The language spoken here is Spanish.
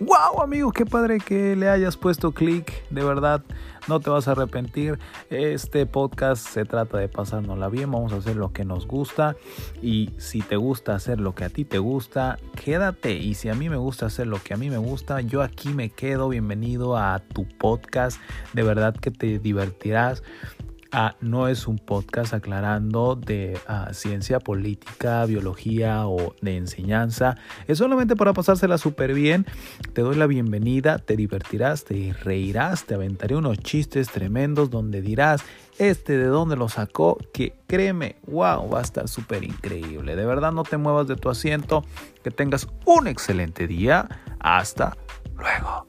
wow amigo, qué padre que le hayas puesto clic, de verdad, no te vas a arrepentir. Este podcast se trata de pasárnosla bien, vamos a hacer lo que nos gusta y si te gusta hacer lo que a ti te gusta, quédate y si a mí me gusta hacer lo que a mí me gusta, yo aquí me quedo. Bienvenido a tu podcast, de verdad que te divertirás. Ah, no es un podcast aclarando de ah, ciencia política, biología o de enseñanza. Es solamente para pasársela súper bien. Te doy la bienvenida, te divertirás, te reirás, te aventaré unos chistes tremendos donde dirás, este de dónde lo sacó, que créeme, wow, va a estar súper increíble. De verdad no te muevas de tu asiento, que tengas un excelente día. Hasta luego.